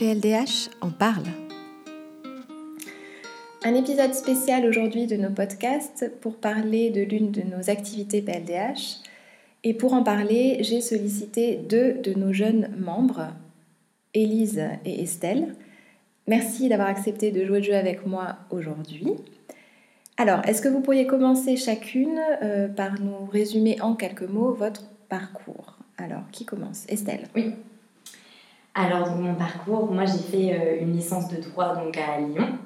PLDH en parle. Un épisode spécial aujourd'hui de nos podcasts pour parler de l'une de nos activités PLDH. Et pour en parler, j'ai sollicité deux de nos jeunes membres, Élise et Estelle. Merci d'avoir accepté de jouer le jeu avec moi aujourd'hui. Alors, est-ce que vous pourriez commencer chacune euh, par nous résumer en quelques mots votre parcours? Alors, qui commence? Estelle? Oui. Alors, dans mon parcours, moi j'ai fait euh, une licence de droit donc à Lyon.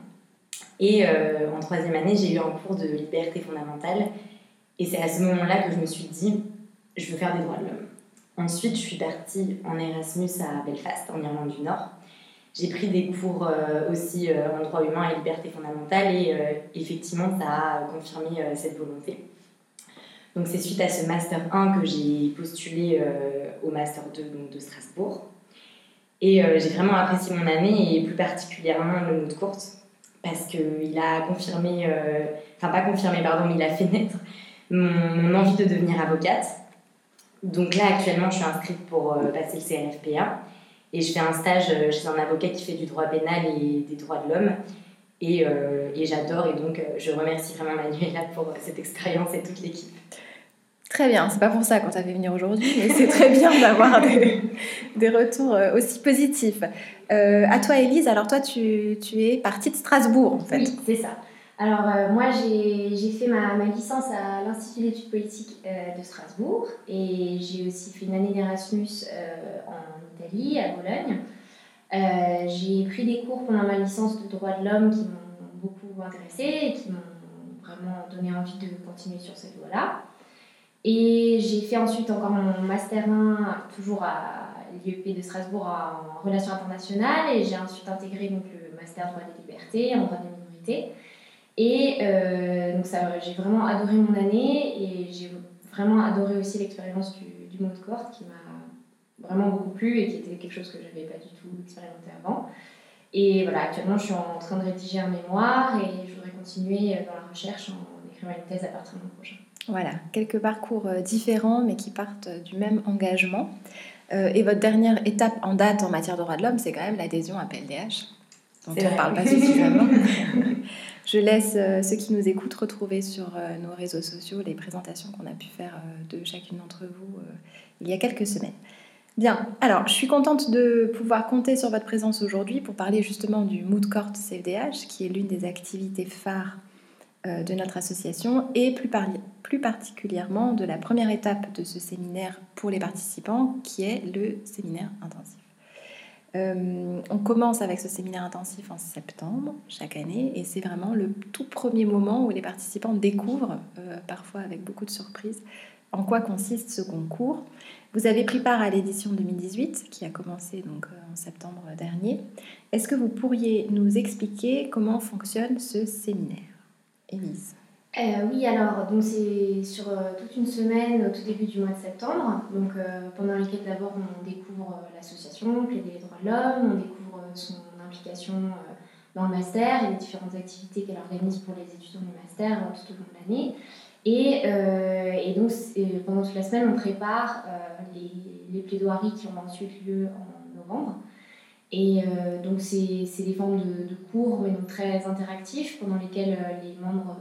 Et euh, en troisième année, j'ai eu un cours de liberté fondamentale. Et c'est à ce moment-là que je me suis dit, je veux faire des droits de l'homme. Ensuite, je suis partie en Erasmus à Belfast, en Irlande du Nord. J'ai pris des cours euh, aussi en droit humain et liberté fondamentale et effectivement, ça a confirmé cette volonté. Donc c'est suite à ce Master 1 que j'ai postulé au Master 2 donc, de Strasbourg. Et euh, j'ai vraiment apprécié mon année et plus particulièrement le mot de courte parce qu'il a confirmé, euh, enfin pas confirmé, pardon, mais il a fait naître mon, envie de devenir avocate. Donc là, actuellement, je suis inscrite pour euh, passer le CNFPA et je fais un stage chez un avocat qui fait du droit pénal et des droits de l'homme. Et, et j'adore et donc je remercie vraiment Manuela pour cette expérience et toute l'équipe. Très bien, c'est pas pour ça qu'on t'a fait venir aujourd'hui, mais c'est très bien d'avoir des, des, retours euh, aussi positifs. Euh, à toi, Elise, alors toi, tu, tu, es partie de Strasbourg, en fait. Oui, c'est ça. Alors, euh, moi, j'ai fait ma, ma, licence à l'Institut d'études politiques de Strasbourg et j'ai aussi fait une année d'Erasmus en Italie, à Bologne. j'ai pris des cours pendant ma licence de droit de l'homme qui m'ont beaucoup intéressée et qui m'ont vraiment donné envie de continuer sur cette voie-là. Et j'ai fait ensuite encore mon Master 1, toujours à l'IEP de Strasbourg en relations internationales. Et j'ai ensuite intégré donc, le Master droit des libertés en droit des minorités. Et euh, donc ça, j'ai vraiment adoré mon année et j'ai vraiment adoré aussi l'expérience du, du mot de courte qui m'a vraiment beaucoup plu et qui était quelque chose que je n'avais pas du tout expérimenté avant. Et voilà, actuellement, je suis en train de rédiger un mémoire et je voudrais continuer dans la recherche en écrivant une thèse à partir de l'an prochain. Voilà, quelques parcours euh, différents mais qui partent du même engagement. Euh, et votre dernière étape en date en matière de droits de l'homme, c'est quand même l'adhésion à PLDH, dont on ne parle pas suffisamment. Je laisse euh, ceux qui nous écoutent retrouver sur nos réseaux sociaux les présentations qu'on a pu faire de chacune d'entre vous il y a quelques semaines. Bien, alors je suis contente de pouvoir compter sur votre présence aujourd'hui pour parler justement du Mood Court CFDH, qui est l'une des activités phares euh, de notre association et plus, plus, particulièrement de la première étape de ce séminaire pour les participants qui est le séminaire intensif. Euh, on commence avec ce séminaire intensif en septembre chaque année et c'est vraiment le tout premier moment où les participants découvrent, euh, parfois avec beaucoup de surprises, en quoi consiste ce concours. Vous avez pris part à l'édition 2018 qui a commencé donc en septembre dernier. Est-ce que vous pourriez nous expliquer comment fonctionne ce séminaire? Euh, oui, alors c'est sur euh, toute une semaine au tout début du mois de septembre, donc euh, pendant lequel d'abord on découvre l'association Plaider les droits de l'homme, on découvre son implication dans le master et les différentes activités qu'elle organise pour les étudiants du master tout au long de l'année. Et, et, donc pendant toute la semaine on prépare les, les, plaidoiries qui ont ensuite lieu en novembre. Et euh, donc, c'est des formes de, cours, mais donc très interactifs, pendant lesquels euh, les membres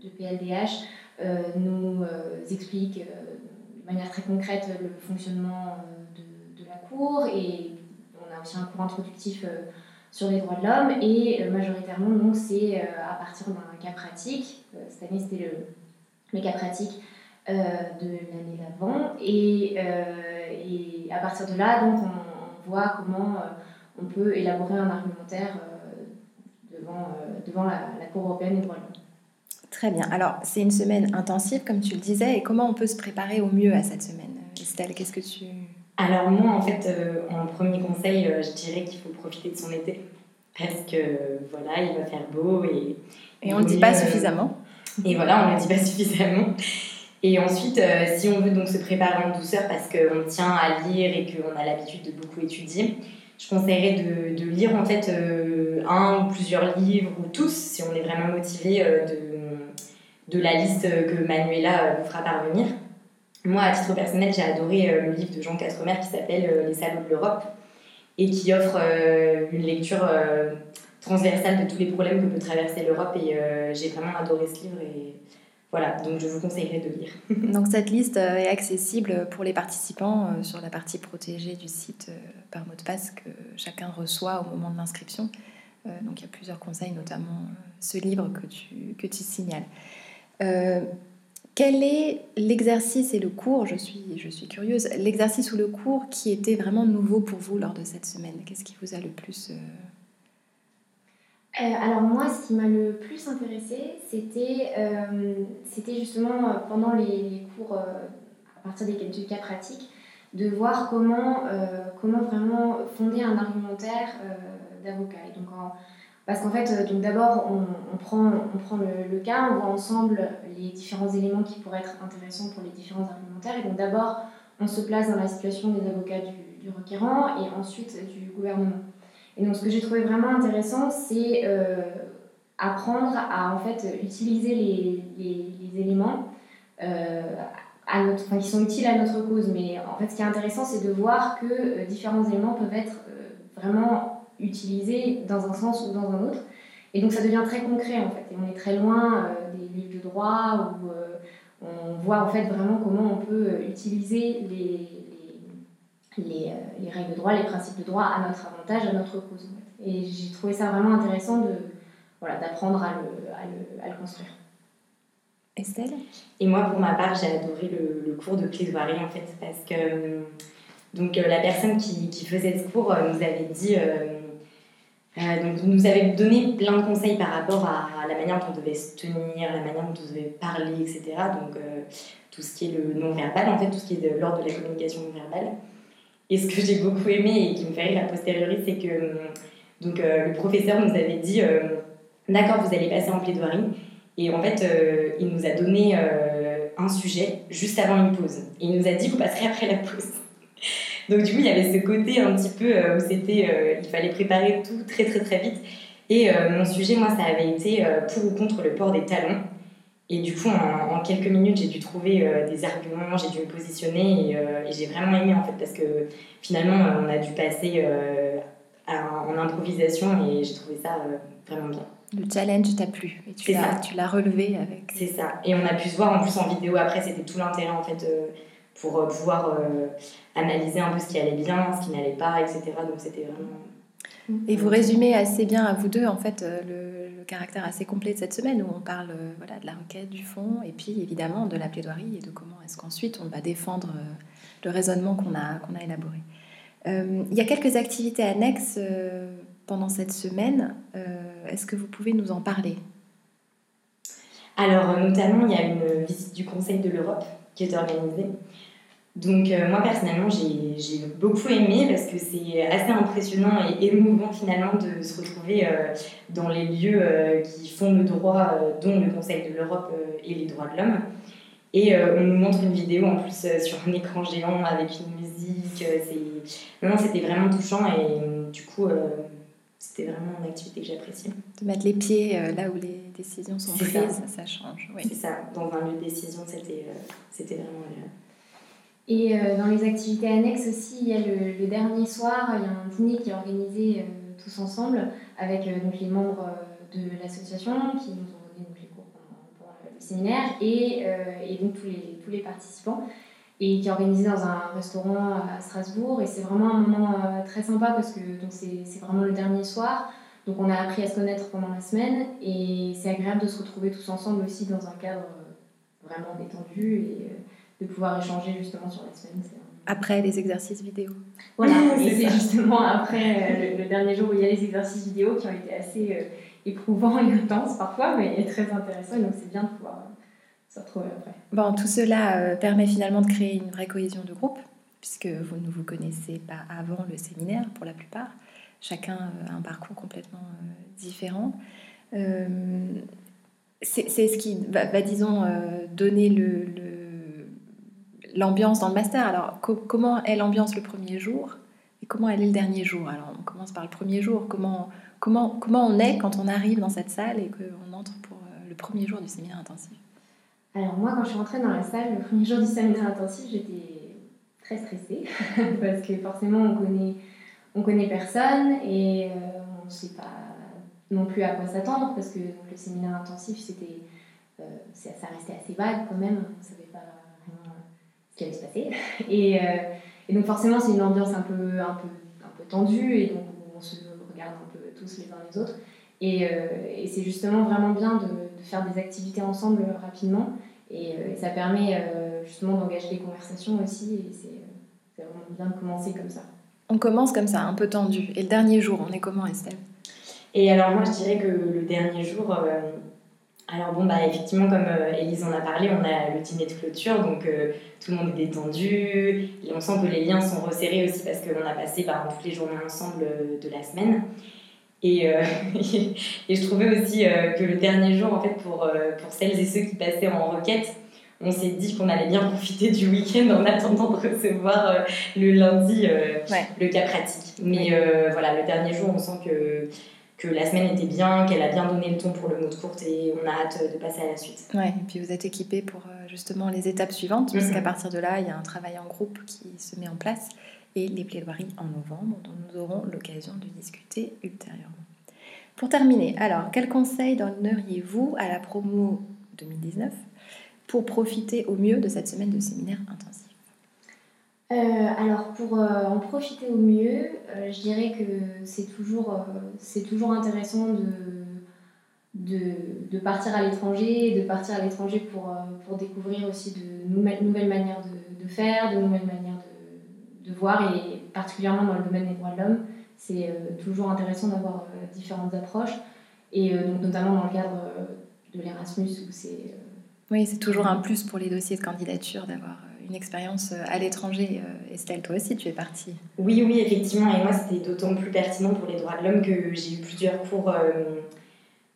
de, de PLDH euh, nous expliquent de manière très concrète le fonctionnement de, de, la cour. Et on a aussi un cours introductif sur les droits de l'homme. Et majoritairement, c'est à partir d'un cas pratique. cette année, c'était le, le, cas pratique de l'année d'avant. Et, et, à partir de là, donc, on voit comment euh, on peut élaborer un argumentaire euh, devant, euh, devant la, Cour européenne des droits de l'homme. Très bien. Alors, c'est une semaine intensive, comme tu le disais, et comment on peut se préparer au mieux à cette semaine Estelle, qu'est-ce que tu... Alors moi, en fait, en premier conseil, je dirais qu'il faut profiter de son été. Parce que, voilà, il va faire beau et... Et on ne le dit pas suffisamment. Et voilà, on ne le dit pas suffisamment. Et ensuite, euh, si on veut donc se préparer en douceur parce qu'on tient à lire et qu'on a l'habitude de beaucoup étudier, je conseillerais de, de lire en fait euh, un ou plusieurs livres ou tous si on est vraiment motivé euh, de, de la liste que Manuela vous fera parvenir. Moi, à titre personnel, j'ai adoré le livre de Jean Quatremer qui s'appelle Les salauds de l'Europe et qui offre une lecture transversale de tous les problèmes que peut traverser l'Europe. Et j'ai vraiment adoré ce livre. Voilà, donc je vous conseillerais de lire. donc cette liste est accessible pour les participants sur la partie protégée du site par mot de passe que chacun reçoit au moment de l'inscription. donc il y a plusieurs conseils, notamment ce livre que tu, que tu signales. Quel est l'exercice et le cours, je suis, je suis curieuse, l'exercice ou le cours qui était vraiment nouveau pour vous lors de cette semaine? Qu'est-ce qui vous a le plus... Euh, euh, alors moi, ce qui m'a le plus intéressé, c'était euh, c'était justement pendant les, cours, à partir des, cas pratiques, de voir comment, comment vraiment fonder un argumentaire d'avocat. Donc parce qu'en fait, euh, donc d'abord, on, prend, on prend le, cas, on voit ensemble les différents éléments qui pourraient être intéressants pour les différents argumentaires. Et donc d'abord, on se place dans la situation des avocats du, requérant et ensuite du gouvernement. Et donc ce que j'ai trouvé vraiment intéressant, c'est euh, apprendre à en fait utiliser les, les, éléments euh, à notre, qui sont utiles à notre cause. Mais en fait, ce qui est intéressant, c'est de voir que différents éléments peuvent être vraiment utilisé dans un sens ou dans un autre. Et donc ça devient très concret en fait. Et on est très loin euh, des livres de droit où euh, on voit en fait vraiment comment on peut euh, utiliser les, les, les, règles de droit, les principes de droit à notre avantage, à notre cause. Et j'ai trouvé ça vraiment intéressant de voilà, d'apprendre à le, à, le, à le, construire. Estelle? Et moi, pour ma part, j'ai adoré le, le, cours de plaidoirie en fait, parce que donc, la personne qui, qui, faisait ce cours nous avait dit euh, donc, nous avait donné plein de conseils par rapport à, la manière dont on devait se tenir, la manière dont on devait parler, etc. Donc, euh, tout ce qui est le non-verbal, en fait, tout ce qui est de l'ordre de la communication non-verbale. Et ce que j'ai beaucoup aimé et qui me fait rire a posteriori, c'est que euh, donc, le professeur nous avait dit D'accord, vous allez passer en plaidoirie. Et en fait, il nous a donné un sujet juste avant une pause. Et il nous a dit Vous passerez après la pause. Donc du coup, il y avait ce côté un petit peu euh, où c'était, euh, il fallait préparer tout très très très vite. Et euh, mon sujet, moi, ça avait été pour ou contre le port des talons. Et du coup, en, quelques minutes, j'ai dû trouver des arguments, j'ai dû me positionner et, j'ai vraiment aimé en fait parce que finalement, on a dû passer en improvisation et j'ai trouvé ça vraiment bien. Le challenge t'a plu et tu l'as, tu l'as relevé avec. C'est ça. Et on a pu se voir en plus en vidéo après, c'était tout l'intérêt en fait pour pouvoir analyser un peu ce qui allait bien, ce qui n'allait pas, etc. Donc c'était vraiment. Et vous résumez assez bien à vous deux en fait euh, le, caractère assez complet de cette semaine où on parle euh, voilà, de la requête, du fond et puis évidemment de la plaidoirie et de comment est-ce qu'ensuite on va défendre euh, le raisonnement qu'on a, qu'on a élaboré. il y a quelques activités annexes pendant cette semaine. est-ce que vous pouvez nous en parler? Alors notamment il y a une visite du Conseil de l'Europe qui est organisée. Donc euh, moi personnellement j'ai beaucoup aimé parce que c'est assez impressionnant et émouvant finalement de se retrouver euh, dans les lieux euh, qui font le droit, dont le Conseil de l'Europe et les droits de l'homme. Et on nous montre une vidéo en plus sur un écran géant avec une musique. non, c'était vraiment touchant et du coup c'était vraiment une activité que j'apprécie. De mettre les pieds là où les décisions sont prises, ça. change. Oui. C'est ça, dans un lieu de décision, c'était vraiment et euh, dans les activités annexes aussi, il y a le, dernier soir, il y a un dîner qui est organisé euh, tous ensemble avec euh, donc, les membres de l'association qui nous ont donné donc, les cours pendant, le séminaire et, et, donc tous les, tous les participants et qui est organisé dans un restaurant à Strasbourg. Et c'est vraiment un moment très sympa parce que c'est vraiment le dernier soir. Donc on a appris à se connaître pendant la semaine et c'est agréable de se retrouver tous ensemble aussi dans un cadre vraiment détendu. De pouvoir échanger justement sur la semaine. Après les exercices vidéo. Voilà, et c'est justement après euh, le, dernier jour où il y a les exercices vidéo qui ont été assez euh, éprouvants et intenses parfois, mais très intéressants. Donc c'est bien de pouvoir euh, se retrouver après. Bon, tout cela permet finalement de créer une vraie cohésion de groupe, puisque vous ne vous connaissez pas avant le séminaire pour la plupart. Chacun a un parcours complètement différent. c'est ce qui va, disons, donner le l'ambiance dans le master. Alors, comment est l'ambiance le premier jour et comment elle est le dernier jour? Alors, on commence par le premier jour. Comment, comment, comment on est quand on arrive dans cette salle et qu'on entre pour euh, le premier jour du séminaire intensif? Alors, moi, quand je suis rentrée dans la salle, le premier jour du séminaire intensif, j'étais très stressée parce que forcément, on connaît, on connaît personne et on ne sait pas non plus à quoi s'attendre parce que le séminaire intensif, c'était, ça restait assez vague quand même. On ne savait pas qui allait se passer. Et, et donc forcément, c'est une ambiance un peu, un peu, un peu tendue et donc on se regarde un peu tous les uns les autres. Et, et c'est justement vraiment bien de, de, faire des activités ensemble rapidement. Et, et ça permet justement d'engager des conversations aussi. Et c'est vraiment bien de commencer comme ça. On commence comme ça, un peu tendu. Et le dernier jour, on est comment, Estelle? Et alors, moi, je dirais que le dernier jour. Euh, alors, bon, bah, effectivement, comme euh, Elise en a parlé, on a le dîner de clôture, donc euh, tout le monde est détendu. Et on sent que les liens sont resserrés aussi parce qu'on a passé bah, toutes les journées ensemble de la semaine. Et, et je trouvais aussi que le dernier jour, en fait, pour, pour celles et ceux qui passaient en requête, on s'est dit qu'on allait bien profiter du week-end en attendant de recevoir euh, le lundi euh, le cas pratique. Mais euh, voilà, le dernier jour, on sent que, que la semaine était bien, qu'elle a bien donné le ton pour le mot de courte et on a hâte de passer à la suite. Ouais, et puis vous êtes équipés pour justement les étapes suivantes, puisqu'à partir de là, il y a un travail en groupe qui se met en place et les plaidoiries en novembre dont nous aurons l'occasion de discuter ultérieurement. Pour terminer, alors, quel conseil donneriez-vous à la promo 2019 pour profiter au mieux de cette semaine de séminaire intensif? Euh, Alors, pour euh, en profiter au mieux, euh, je dirais que c'est toujours, c'est toujours intéressant de, de, de partir à l'étranger, de partir à l'étranger pour, pour découvrir aussi de nouvelles, nouvelles manières de, de, faire, de nouvelles manières de, de, voir, et particulièrement dans le domaine des droits de l'homme, c'est toujours intéressant d'avoir différentes approches, et donc notamment dans le cadre de l'Erasmus où c'est oui, c'est toujours un plus pour les dossiers de candidature d'avoir une expérience euh, à l'étranger. Euh, Estelle, toi aussi, tu es partie. Oui, oui, effectivement. Et moi, c'était d'autant plus pertinent pour les droits de l'homme que j'ai eu plusieurs cours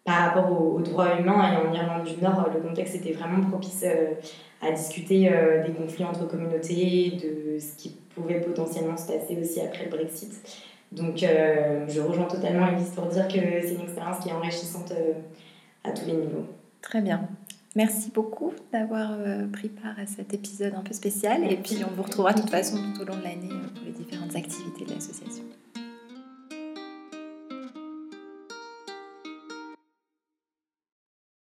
par rapport aux, droits humains. Et en Irlande du Nord, le contexte était vraiment propice à discuter des conflits entre communautés, de ce qui pouvait potentiellement se passer aussi après le Brexit. Donc, je rejoins totalement Elise pour dire que c'est une expérience qui est enrichissante à tous les niveaux. Très bien. Merci beaucoup d'avoir euh, pris part à cet épisode un peu spécial. Et puis, on vous retrouvera de toute façon tout au long de l'année euh, pour les différentes activités de l'association.